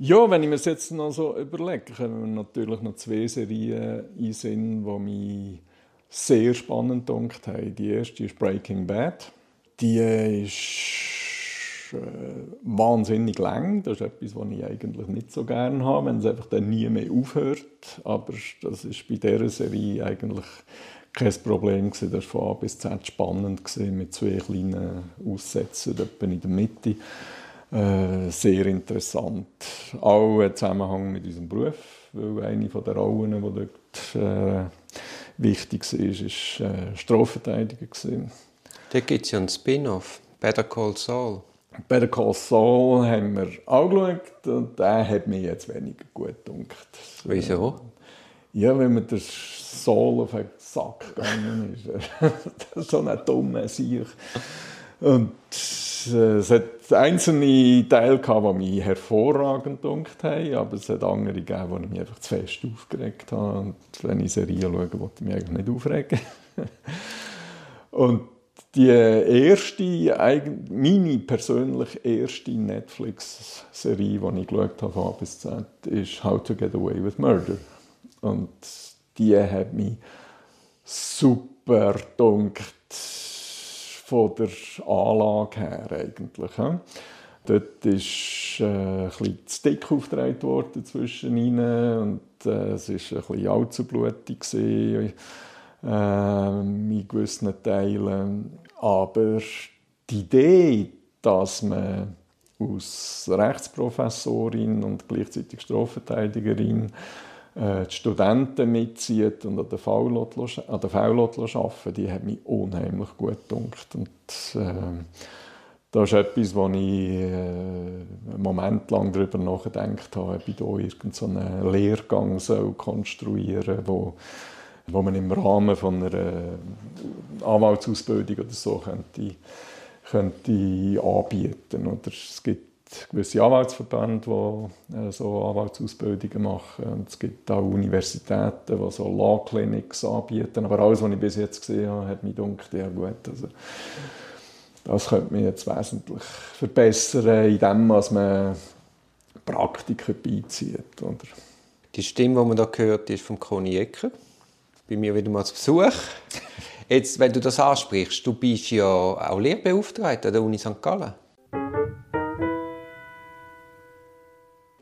Ja, wenn ich mir das jetzt noch so überlege, mir natürlich noch zwei Serien in Sinn, die mich sehr spannend gedacht haben. Die erste ist Breaking Bad. Die ist äh, wahnsinnig lang. Das ist etwas, was ich eigentlich nicht so gerne habe, wenn es einfach dann nie mehr aufhört. Aber das ist bei dieser Serie eigentlich kein Problem Das war von A bis Z spannend mit zwei kleinen Aussätzen in der Mitte. Äh, sehr interessant. Auch im Zusammenhang mit unserem Beruf, weil eine der Rollen, die dort äh, wichtig war, war äh, Strafverteidiger. Da gibt es ja einen Spin-off, Better Call Saul. Better Call Saul haben wir angeschaut und der hat mir jetzt weniger gut gedacht. Wieso? Ja, wenn man der Saul auf den Sack gegangen ist. das ist so ein dummer Sieg. Und äh, es hat einzelne Teile gehabt, die mich hervorragend gedunkt haben, aber es hat andere gegeben, die mich einfach zu fest aufgeregt haben. Und wenn ich Serien schaue, wollte ich mich eigentlich nicht aufregen. Und die erste, meine persönlich erste Netflix-Serie, die ich geschaut habe, von A bis Z, ist How to Get Away with Murder. Und die hat mich super gedunkt von der Anlage her eigentlich. Dort ist äh, ein bisschen zu dick aufgetragen worden zwischen ihnen und äh, es war ein bisschen allzu blutig äh, in gewissen Teilen. Aber die Idee, dass man aus Rechtsprofessorin und gleichzeitig Strafverteidigerin äh, die Studenten mitzieht und an der VLOT arbeiten, die hat mich unheimlich gut gedacht. Und, äh, das ist etwas, wo ich äh, einen Moment lang darüber nachgedacht habe, ob ich hier irgendeinen Lehrgang soll konstruieren soll, wo, wo man im Rahmen von einer Anwaltsausbildung oder so könnte, könnte anbieten. Oder es gibt gewisse Anwaltsverbände, die äh, so Anwaltsausbildungen machen. Und es gibt auch Universitäten, die so Law Clinics anbieten. Aber alles, was ich bis jetzt gesehen habe, hat mich gedacht, ja gut, also das könnte man jetzt wesentlich verbessern, indem man Praktiker beizieht. Oder? Die Stimme, die man da hört, ist von Conny Ecker. Bei mir wieder mal zu Besuch. Jetzt, wenn du das ansprichst, du bist ja auch Lehrbeauftragter der Uni St. Gallen.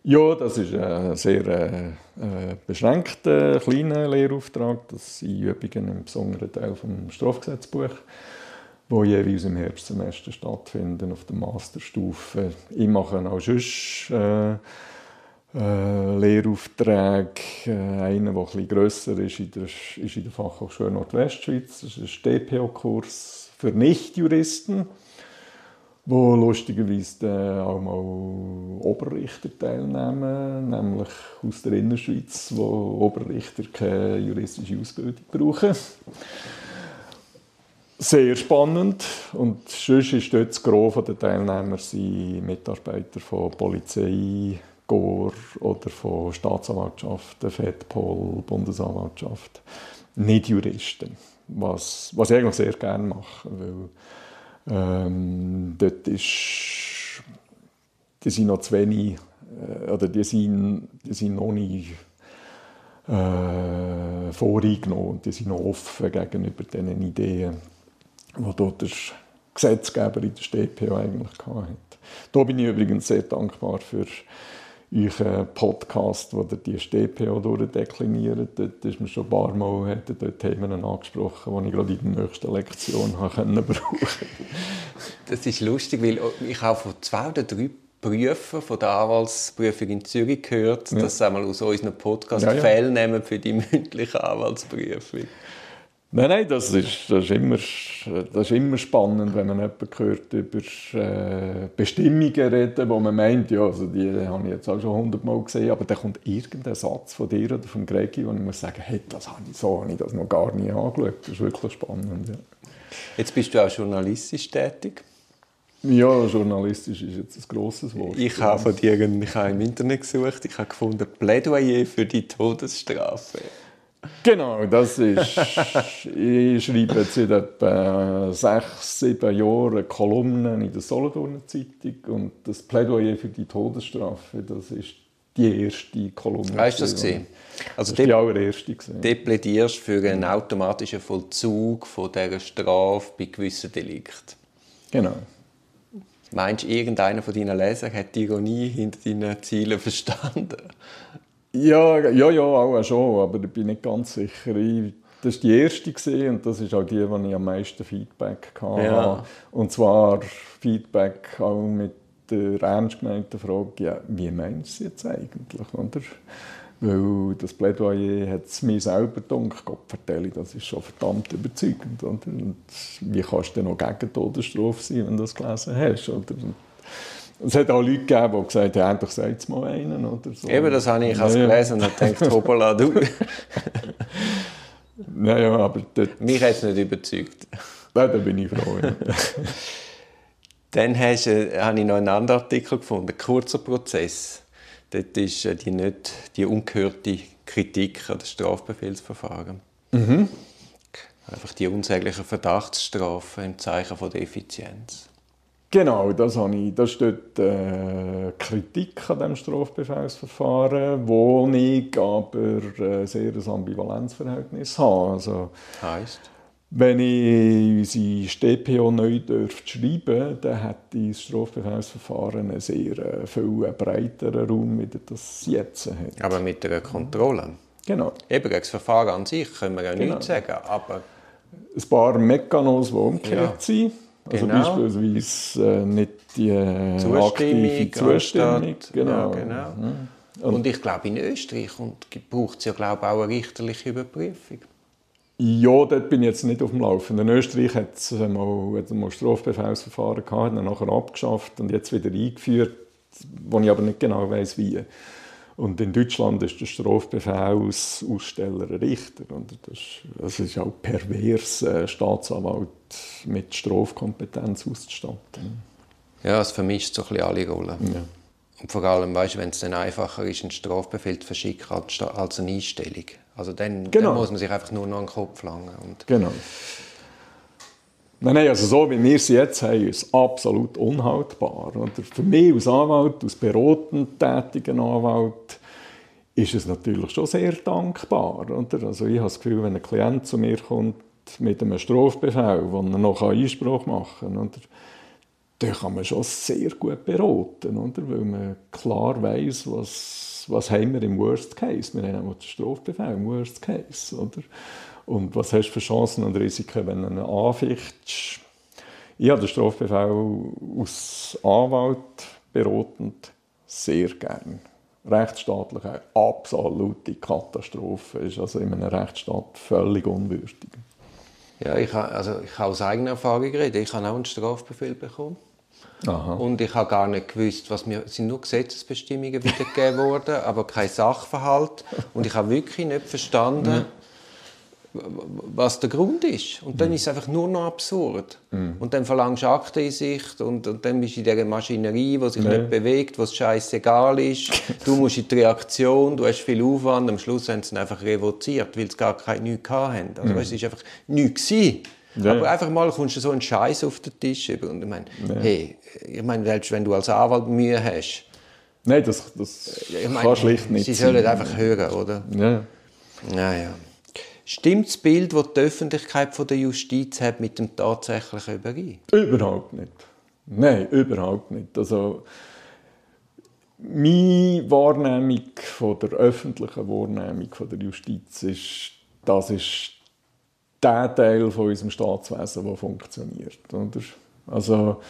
Ja, das ist ein sehr äh, äh, beschränkter, kleiner Lehrauftrag. Das sind Übungen im besonderen Teil des Strafgesetzbuch, wo jeweils im Herbstsemester stattfinden auf der Masterstufe. Ich mache auch sonst äh, äh, Lehraufträge. Äh, einer, der etwas grösser ist, ist in der Fachhochschule Nordwestschweiz. Das ist ein DPO-Kurs für Nichtjuristen wo lustigerweise auch mal Oberrichter teilnehmen, nämlich aus der Innerschweiz, wo Oberrichter keine juristische Ausbildung brauchen. Sehr spannend. Und sonst ist dort das Gros der Teilnehmer sind Mitarbeiter von Polizei, GOR oder von Staatsanwaltschaften, FEDPOL, Bundesanwaltschaft. Nicht Juristen. Was, was ich eigentlich sehr gerne mache, weil ähm, dort ist, die sind noch zu wenig, äh, oder die sind, die sind noch nicht äh, voreingenommen, die sind noch offen gegenüber diesen Ideen, die dort der Gesetzgeber in der StPO eigentlich hatte. Da bin ich übrigens sehr dankbar für euren Podcast, wo ihr die StPO durchdekliniert. Dort ist mir schon ein paar Mal dort Themen angesprochen, die ich gerade in der nächsten Lektion brauchen konnte. Das ist lustig, weil ich auch von zwei oder drei Prüfer von der Anwaltsprüfung in Zürich gehört, ja. dass sie einmal aus unserem Podcast ja, ja. Fälle nehmen für die mündliche Anwaltsprüfung. Nein, nein, das ist, das, ist immer, das ist immer spannend, wenn man jemanden hört über äh, Bestimmungen reden, wo man meint, ja, also die habe ich jetzt auch schon hundertmal gesehen, aber dann kommt irgendein Satz von dir oder von Gregi, wo ich muss sagen, hey, das habe ich, so habe ich das noch gar nie angeschaut. Das ist wirklich spannend. Ja. Jetzt bist du auch journalistisch tätig. Ja, journalistisch ist jetzt ein grosses Wort. Ich habe von dir ich habe im Internet gesucht, ich habe gefunden Plädoyer für die Todesstrafe. Genau, das ist. ich schreibe seit etwa sechs, sieben Jahren Kolumnen in der Solothurner Zeitung und das Plädoyer für die Todesstrafe, das ist die erste Kolumne. Weißt du das gesehen? Also das die allererste. Gewesen. Du plädierst für einen automatischen Vollzug von dieser Strafe bei gewissen Delikten. Genau. Meinst du, irgendeiner von deinen Lesern hat die Ironie hinter deinen Zielen verstanden? Ja, ja, ja, auch schon, aber ich bin nicht ganz sicher. Ich, das war die erste und das ist auch die, die ich am meisten Feedback hatte. Ja. Und zwar Feedback auch mit der ernst gemeinten Frage, ja, wie meinst du es jetzt eigentlich? Oder? Weil das Plädoyer hat es mir selber gedacht, Gott vertelle, das ist schon verdammt überzeugend. Oder? Und wie kannst du denn noch gegen Todesstrafe sein, wenn du das gelesen hast? Oder? Es hat auch Leute gegeben, die gesagt haben, endlich sagt es mal einen. Oder so. Eben, das habe ich, ich ja. gelesen und gedacht, hoppala, du. ja, ja, aber dort... Mich hat es nicht überzeugt. Nein, da bin ich froh. Ja. Dann hast, äh, habe ich noch einen anderen Artikel gefunden, kurzer Prozess. Dort ist äh, die, nicht, die ungehörte Kritik an das Strafbefehlsverfahren. Mhm. Einfach die unsäglichen Verdachtsstrafen im Zeichen von der Effizienz. Genau, das, habe ich, das steht äh, Kritik an dem Strafbefehlsverfahren, wo ich aber äh, sehr ein Ambivalenzverhältnis habe. Also, heißt? Wenn ich unsere StPO neu schreiben dann hat das Strafbefehlsverfahren einen sehr äh, viel breiteren Raum, wie das jetzt hat. Aber mit der Kontrolle? Genau. Eben, das Verfahren an sich können wir ja genau. nichts sagen, aber... Ein paar Mechanismen, die umgekehrt ja. sind. Also genau. beispielsweise äh, nicht die äh, Zustimmung, Zustimmung. Genau. Ja, genau. Mhm. Und, und, ich glaube, in Österreich braucht es ja glaube auch eine richterliche Überprüfung. Ja, dort bin ich jetzt nicht auf dem Laufen. In Österreich hat es mal, hat mal Strafbefehlsverfahren gehabt, dann nachher abgeschafft und jetzt wieder eingeführt, wo ich aber nicht genau weiß wie. Und in Deutschland ist der Strafbefehlsaussteller ein Richter. Und das, das ist auch pervers, einen Staatsanwalt mit Strafkompetenz auszustatten. Ja, es vermischt so ein bisschen alle Rollen. Ja. Und vor allem, weißt, wenn es dann einfacher ist, einen Strafbefehl zu verschicken als eine Einstellung. Also dann, genau. dann muss man sich einfach nur noch einen Kopf langen. Und genau. Nein, nein, also so wie wir es jetzt haben, ist es absolut unhaltbar. Oder für mich als Anwalt, als beratend tätigen Anwalt, ist es natürlich schon sehr dankbar. Oder? Also ich habe das Gefühl, wenn ein Klient zu mir kommt mit einem Strafbefehl, wo er noch Einspruch machen kann, oder? dann kann man schon sehr gut beraten, oder? weil man klar weiß, was, was haben wir im Worst Case. Wir haben auch den Strafbefehl im Worst Case. Oder? Und was hast du für Chancen und Risiken, wenn du einen anfichtst? Ich habe den Strafbefehl als Anwalt beratend sehr gern. Rechtsstaatlich eine absolute Katastrophe ist also in einem Rechtsstaat völlig unwürdig. Ja, ich habe, also ich habe aus eigener Erfahrung reden. Ich habe auch einen Strafbefehl bekommen. Aha. Und ich habe gar nicht gewusst, was mir es sind nur Gesetzesbestimmungen wiedergegeben worden, aber kein Sachverhalt. Und ich habe wirklich nicht verstanden, was der Grund ist. Und dann mhm. ist es einfach nur noch absurd. Mhm. Und dann verlangst du Akteneinsicht und, und dann bist du in dieser Maschinerie, die sich nee. nicht bewegt, was scheißegal ist. Du musst in die Reaktion, du hast viel Aufwand, am Schluss haben sie es einfach revoziert, weil sie gar keine, nichts hatten. Also mhm. es war einfach nichts. Gewesen. Ja. Aber einfach mal kommst du so einen Scheiß auf den Tisch. Und ich meine, ja. hey, ich meine, wenn du als Anwalt Mühe hast. Nein, das, das ich meine, kann schlicht nicht Sie sollen einfach hören, oder? Ja. Naja. Stimmt das Bild, das die Öffentlichkeit von der Justiz hat, mit dem tatsächlichen überein? Überhaupt nicht. Nein, überhaupt nicht. Also, meine Wahrnehmung von der öffentlichen Wahrnehmung von der Justiz ist, das ist der Teil von unserem Staatswesen, der funktioniert. Oder? Also,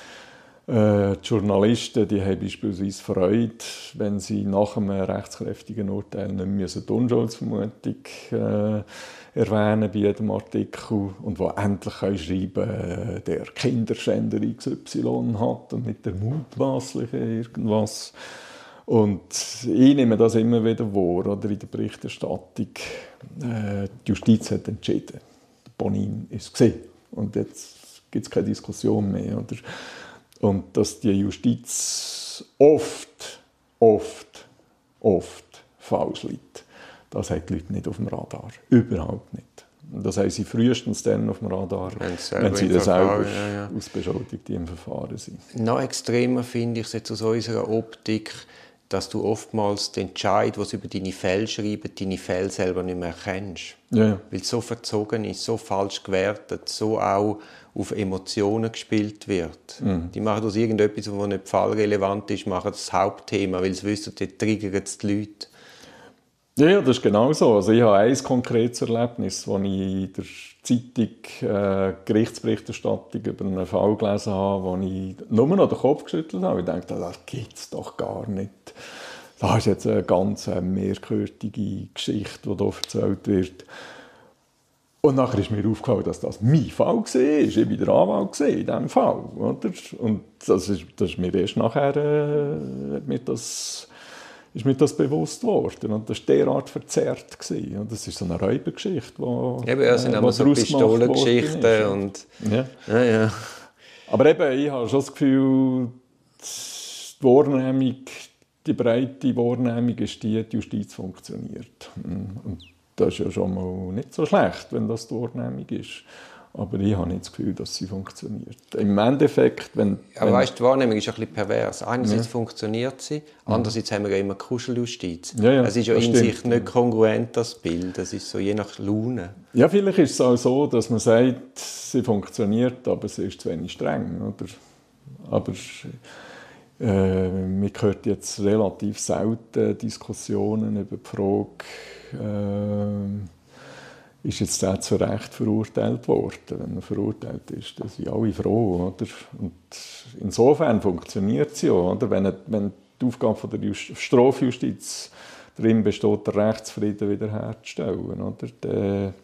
äh, die Journalisten die haben beispielsweise Freude, wenn sie nach einem rechtskräftigen Urteil nicht mehr die Unschuldsvermutung äh, erwähnen bei jedem Artikel und wo endlich schreiben können, der Kinderschänder XY hat und nicht der mutmaßliche irgendwas. Und ich nehme das immer wieder vor, oder in der Berichterstattung. Äh, die Justiz hat entschieden. Bonin ist gesehen. Und jetzt gibt es keine Diskussion mehr. Oder? Und dass die Justiz oft, oft, oft falsch liegt, das hat die Leute nicht auf dem Radar. Überhaupt nicht. Das haben sie frühestens dann auf dem Radar, wenn sie dann selber ja, ja. als Beschuldigte im Verfahren sind. Noch extremer finde ich es jetzt aus unserer Optik, dass du oftmals den Entscheid, was über deine Fälle schreiben, deine Fälle selber nicht mehr kennst. Ja, ja. Weil es so verzogen ist, so falsch gewertet, so auch auf Emotionen gespielt wird. Mhm. Die machen aus irgendetwas, was nicht fallrelevant ist, machen das Hauptthema, weil sie wissen, dort triggern es die Leute. Ja, das ist genau so. Also ich habe ein konkretes Erlebnis, das ich in der Zeitung äh, Gerichtsberichterstattung über einen Fall gelesen habe, wo ich nur noch den Kopf geschüttelt habe. Ich dachte, das gibt es doch gar nicht. Das ist jetzt eine ganz merkwürdige Geschichte, die hier erzählt wird. Und nachher ist mir aufgefallen, dass das mein Fall war. Ich war der Anwalt in diesem Fall. Oder? Und das ist, das ist mir erst nachher äh, mir das ist mir das bewusst geworden. Und das war derart verzerrt. Gewesen. Und das ist so eine Räubergeschichte, wo, eben, ja, sind äh, so Pistolengeschichten und... Ja. Ja, ja. Aber eben, ich habe schon das Gefühl, die Wahrnehmung, die breite Wahrnehmung ist die, die Justiz funktioniert. Und das ist ja schon mal nicht so schlecht, wenn das die Wahrnehmung ist. Aber ich habe nicht das Gefühl, dass sie funktioniert. Im Endeffekt, wenn... Aber wenn weißt, die Wahrnehmung ist ein bisschen pervers. Einerseits ja. funktioniert sie, andererseits haben wir ja immer Kuscheljustiz. Ja, ja, es ist ja in stimmt. sich nicht kongruent, das Bild. Das ist so je nach Laune. Ja, vielleicht ist es auch so, dass man sagt, sie funktioniert, aber sie ist zu wenig streng. Oder? Aber äh, man hört jetzt relativ selten Diskussionen über die Frage... Äh, ist jetzt der zu Recht verurteilt worden. Wenn er verurteilt ist, dann sind alle froh. Oder? Und insofern funktioniert sie auch. Oder? Wenn, wenn die Aufgabe von der Just Strafjustiz darin besteht, den Rechtsfrieden wiederherzustellen. Oder? Der,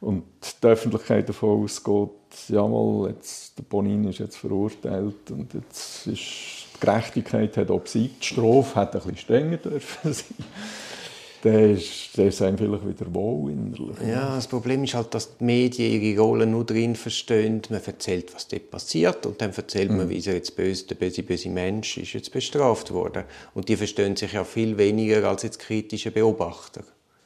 und die Öffentlichkeit davon ausgeht, jawohl, jetzt, der Bonin ist jetzt verurteilt und jetzt ist die Gerechtigkeit hat obsiegt, die Strafe hätte ein bisschen strenger dürfen sein dann ist, dann ist einem vielleicht wieder wohl innerlich. Ja, das Problem ist halt, dass die Medien ihre Rolle nur drin verstehen. Man erzählt, was dort passiert und dann erzählt mhm. man, wie jetzt böse, der böse, böse Mensch ist jetzt bestraft worden. Und die verstehen sich ja viel weniger als jetzt kritische Beobachter.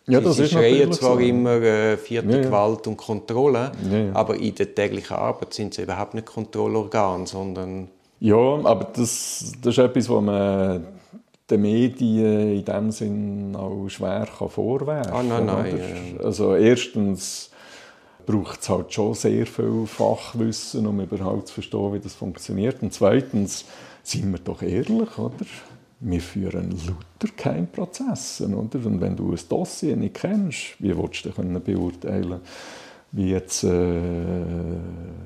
Ja, das Sie ist schreien zwar so. immer äh, vierte ja, ja. Gewalt und Kontrolle, ja, aber in der täglichen Arbeit sind sie überhaupt nicht Kontrollorgan, sondern... Ja, aber das, das ist etwas, was man den Medien in dem Sinn auch schwer kann vorwerfen kann. Ah, nein, nein, ja. Also erstens braucht es halt schon sehr viel Fachwissen, um überhaupt zu verstehen, wie das funktioniert. Und zweitens, sind wir doch ehrlich, oder? Wir führen lauter Keimprozesse, oder? Und wenn du ein Dossier nicht kennst, wie willst du das beurteilen wie jetzt, äh,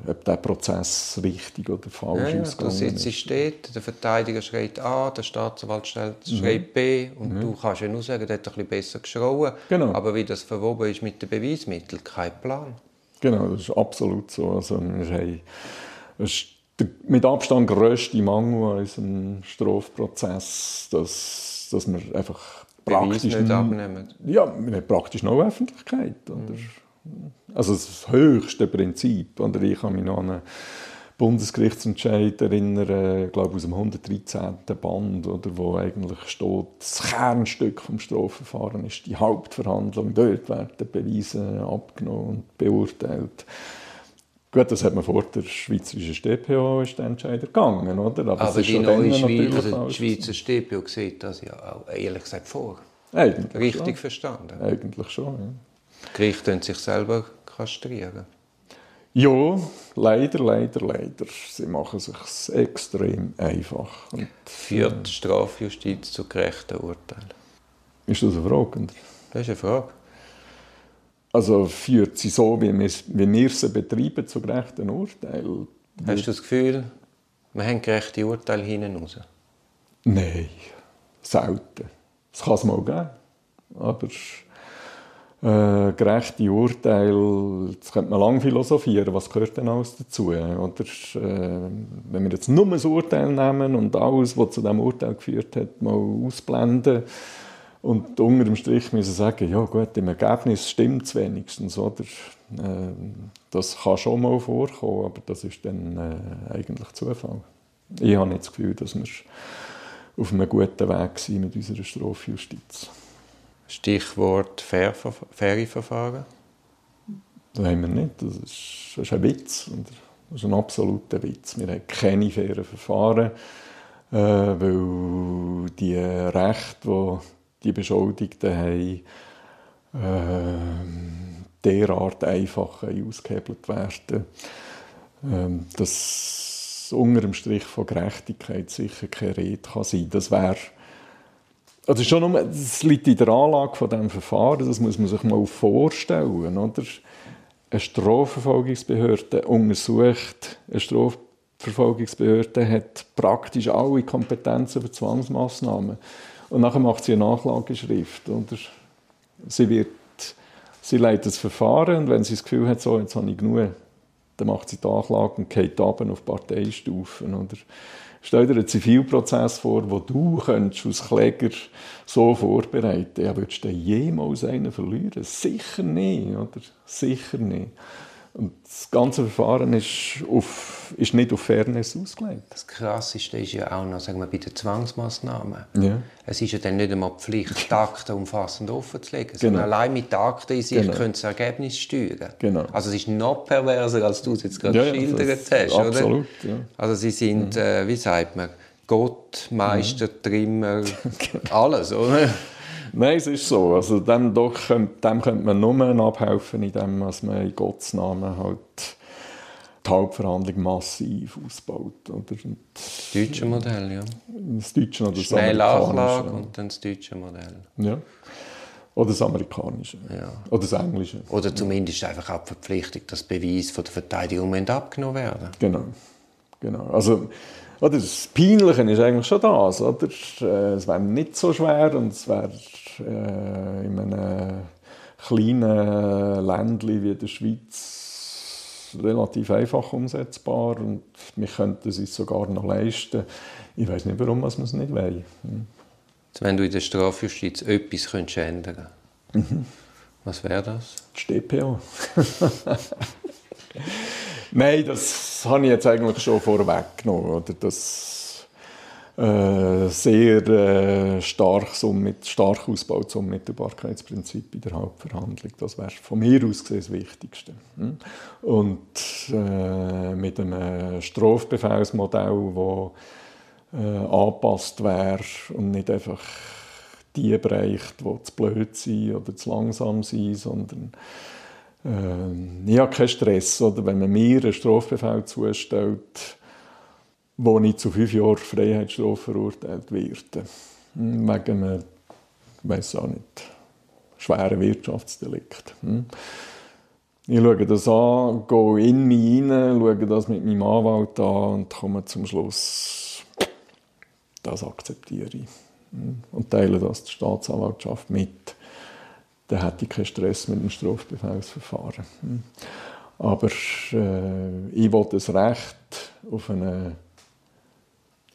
ob der Prozess richtig oder falsch ja, ausgegangen ist. Du sitzt steht, der Verteidiger schreit A, der Staatsanwalt schreit mhm. B und mhm. du kannst ja nur sagen, der hat ein bisschen besser geschrauen. Genau. Aber wie das verwoben ist mit den Beweismitteln, kein Plan. Genau, das ist absolut so. Also wir haben, ist der mit Abstand grösste Mangel an unserem Strafprozess, dass, dass wir einfach praktisch... nicht abnehmen. Ja, wir haben praktisch noch Öffentlichkeit. Mhm. Also das höchste Prinzip. Und ich kann mich noch an einen Bundesgerichtsentscheid erinnern, ich glaube aus dem 113. Band, oder, wo eigentlich steht, das Kernstück des Strafverfahrens ist die Hauptverhandlung. Dort werden Beweise abgenommen und beurteilt. Gut, das hat man vor der schweizerischen StPO ist der Entscheider gegangen, oder? Aber, Aber die neue Schweiz, also die Schweizer StPO sieht das ja auch ehrlich gesagt vor. Eigentlich Richtig schon. verstanden. Eigentlich schon, ja. Die Gerichte sich selber kastrieren. Ja, leider, leider, leider. Sie machen es sich extrem einfach. Und, Führt die Strafjustiz zu gerechten Urteilen? Ist das eine Frage? Das ist eine Frage. Also führt sie so, wie wir, wie wir sie betreiben, zu gerechten Urteilen? Hast du das Gefühl, wir haben gerechte Urteile hinten raus? Nein, selten. Das kann es mal geben. Aber äh, gerechte Urteile, das könnte man lange philosophieren, was gehört denn alles dazu? Oder, äh, wenn wir jetzt nur ein Urteil nehmen und alles, was zu diesem Urteil geführt hat, mal ausblenden und unter dem Strich müssen sagen, ja gut, im Ergebnis stimmt es wenigstens, oder? Äh, das kann schon mal vorkommen, aber das ist dann äh, eigentlich Zufall. Ich habe nicht das Gefühl, dass wir auf einem guten Weg sind mit unserer Strafjustiz. Stichwort faire Verfahren? Das haben wir nicht. Das ist, das ist ein Witz. Das ist ein absoluter Witz. Wir haben keine fairen Verfahren. äh, weil die Rechte, die die Beschuldigten haben, äh, derart einfach ausgehebelt werden, äh, dass unter dem Strich von Gerechtigkeit sicher keine Rede kann sein. Wäre also schon nur, das liegt in der Anlage von diesem Verfahren, das muss man sich mal vorstellen. Oder? Eine Strafverfolgungsbehörde untersucht, eine Strafverfolgungsbehörde hat praktisch alle Kompetenzen für Zwangsmaßnahmen. Und nachher macht sie eine Nachlageschrift. Oder? Sie, wird, sie leitet das Verfahren und wenn sie das Gefühl hat, so, jetzt habe ich genug, dann macht sie die Anklage und geht ab auf Parteistufen. Oder? Stell dir einen Zivilprozess vor, wo du könntest als Kläger so vorbereiten ja, würdest du jemals einen verlieren? Sicher nicht, oder? Sicher nicht. Und das ganze Verfahren ist, auf, ist nicht auf Fairness ausgelegt. Das Krasseste ist ja auch noch sagen wir, bei den Zwangsmaßnahmen. Ja. Es ist ja dann nicht einmal Pflicht, die Akten umfassend offenzulegen. Genau. Sondern allein mit den Akten in sich genau. können das Ergebnis steuern. Genau. Also es ist noch perverser, als du es jetzt gerade ja, geschildert hast. Absolut, oder? Ja. Also sie sind, mhm. äh, wie sagt man, Gott, Meister, mhm. Trimmer, genau. alles, oder? Nein, es ist so. Also dem, doch, dem könnte man nur abhelfen, indem man in Gottes Namen halt die Hauptverhandlung massiv ausbaut. Oder? das deutsche Modell, ja. Das deutsche oder das Schnell Anklage und dann das deutsche Modell. Ja. Oder das amerikanische. Ja. Oder das englische. Oder zumindest einfach auch die Verpflichtung, dass Beweise von der Verteidigung abgenommen werden. Genau. genau. Also, oder das Peinliche ist eigentlich schon das. Oder? Äh, es wäre nicht so schwer und es wäre äh, in einem kleinen Ländchen wie der Schweiz relativ einfach umsetzbar und wir könnten es uns sogar noch leisten. Ich weiß nicht, warum wir es nicht wollen. Hm. Wenn du in der Strafjustiz etwas könntest ändern könntest, mhm. was wäre das? Die StPO. Nein, das habe ich jetzt eigentlich schon vorweggenommen. Oder? Das äh, sehr äh, stark, mit, stark ausgebautes Unmittelbarkeitsprinzip in der Hauptverhandlung. Das wäre von mir aus gesehen das Wichtigste. Hm? Und äh, mit einem Strafbefehlsmodell, das äh, angepasst wäre und nicht einfach die bereicht, die zu blöd sind oder zu langsam sind, sondern äh, ich habe keinen Stress. Oder wenn man mir einen Strafbefehl zustellt, wo ich zu fünf Jahren Freiheitsstrafe verurteilt werde. Hm, wegen einem, ich weiß auch nicht, schweren Wirtschaftsdelikt. Hm. Ich schaue das an, gehe in mich hinein, schaue das mit meinem Anwalt an und komme zum Schluss, das akzeptiere ich. Hm. Und teile das der Staatsanwaltschaft mit. Dann hätte ich keinen Stress mit dem Strafbefehlsverfahren. Aber äh, ich will das Recht auf eine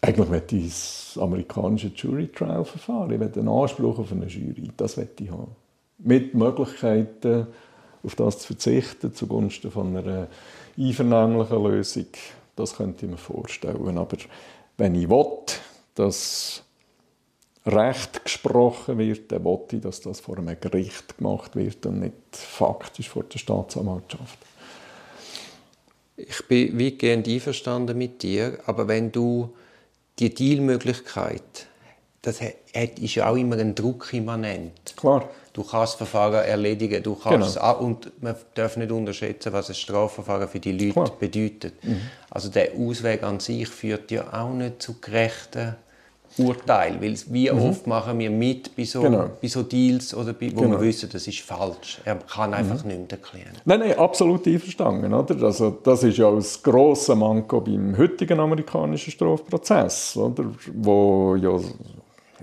eigentlich möchte ich das amerikanische Jury Trial Verfahren. Ich möchte einen Anspruch auf eine Jury. Das möchte ich haben. Mit Möglichkeiten, auf das zu verzichten, zugunsten von einer einvernehmlichen Lösung. Das könnte ich mir vorstellen. Aber wenn ich will, dass Recht gesprochen wird, dann will ich, dass das vor einem Gericht gemacht wird und nicht faktisch vor der Staatsanwaltschaft. Ich bin weitgehend einverstanden mit dir, aber wenn du die Dealmöglichkeit, das ist ja auch immer ein Druck immanent. Klar. Du kannst Verfahren erledigen, du kannst genau. und man darf nicht unterschätzen, was ein Strafverfahren für die Leute Klar. bedeutet. Mhm. Also der Ausweg an sich führt ja auch nicht zu gerechten Urteil, weil wie mhm. oft machen wir mit bei so, genau. bei so Deals, oder bei, wo genau. wir wissen, das ist falsch. Er kann einfach mhm. nicht erklären. Nein, nein, absolut einverstanden. Oder? Also, das ist ja das grosse Manko beim heutigen amerikanischen Strafprozess, oder? wo ja,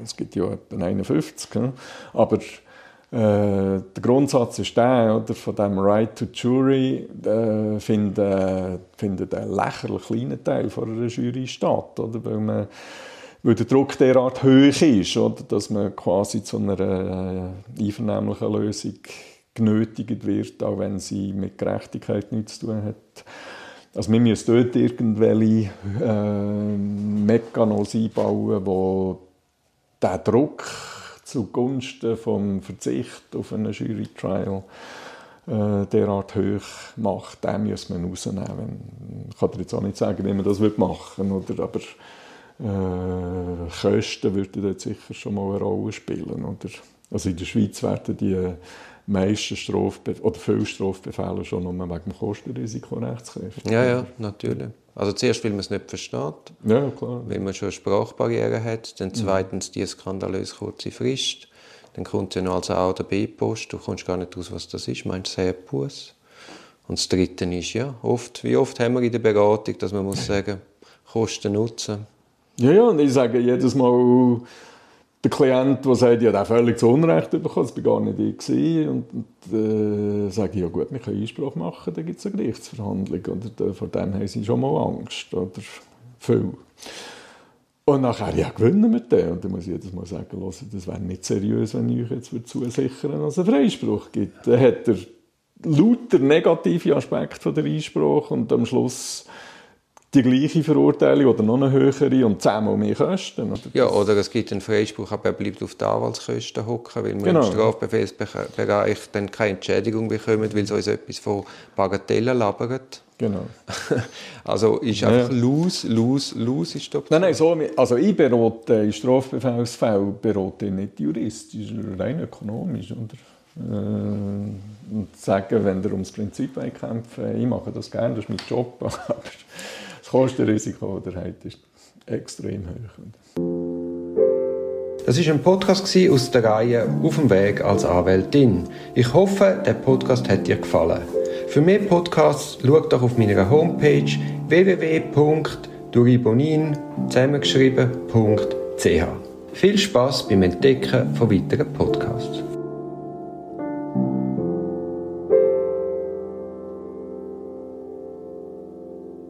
es gibt ja etwa 51, ne? aber äh, der Grundsatz ist der, oder, von dem Right to Jury äh, findet, äh, findet ein lächerlich kleiner Teil von einer Jury statt, oder? weil man weil der Druck derart hoch ist, oder, dass man quasi zu einer äh, einvernehmlichen Lösung genötigt wird, auch wenn sie mit Gerechtigkeit nichts zu tun hat. Also wir müssen dort irgendwelche äh, Mechanismen einbauen, die diesen Druck zugunsten vom Verzicht auf einen Jury-Trial äh, derart hoch macht, den müssen wir rausnehmen. Ich kann dir jetzt auch nicht sagen, wie man das machen würde, aber Äh, Kosten würden dort sicher schon mal eine Rolle spielen. Oder? Also in der Schweiz werden die meisten Strafbe oder viele Strafbefehle schon nur wegen dem Kostenrisiko rechtskräftig. Ja, ja, natürlich. Also zuerst, weil man es nicht versteht, ja, klar. weil man schon eine Sprachbarriere hat, dann zweitens die skandalös kurze Frist, dann kommt ja noch als A oder B-Post, du kommst gar nicht raus, was das ist, meinst du, sehr Bus. Und das Dritte ist, ja, oft, wie oft haben wir in der Beratung, dass man muss sagen, Kosten nutzen. Ja, ja, und ich sage jedes Mal, der Klient, der sagt, ja, der völlig zu Unrecht bekommen, das war gar nicht ich. Und, und äh, sage ich, ja gut, wir können Einspruch machen, dann gibt es eine Gerichtsverhandlung. Oder vor dem haben sie schon mal Angst. Oder viel. Und nachher, ja, gewinnen mit dem. Und dann muss ich jedes Mal sagen, das wäre nicht seriös, wenn ich euch jetzt zusichern dass es einen Freispruch gibt. Dann hat er lauter negative Aspekte von der Einspruch und am Schluss die gleiche Verurteilung oder noch eine höhere und zehnmal mehr Kosten. Oder ja, oder es gibt einen Freispruch, aber er bleibt auf die Anwaltskosten hocken, weil wir genau. im Strafbefehlsbereich dann keine Entschädigung bekommen, weil es uns etwas von Bagatellen labert. Genau. also ist einfach ja. los, los, los ist die Nein, nein, so, also ich berate in Strafbefehlsfällen berate nicht juristisch, rein ökonomisch. Oder? Äh, und sagen, wenn ihr ums Prinzip kämpfen ich mache das gerne, das ist mein Job, das Kostenrisiko Heit ist extrem hoch. Das ist ein Podcast aus der Reihe Auf dem Weg als Anwältin. Ich hoffe, der Podcast hat dir gefallen. Für mehr Podcasts schau doch auf meiner Homepage www.duribonin zusammengeschrieben.ch. Viel Spaß beim Entdecken von weiteren Podcasts.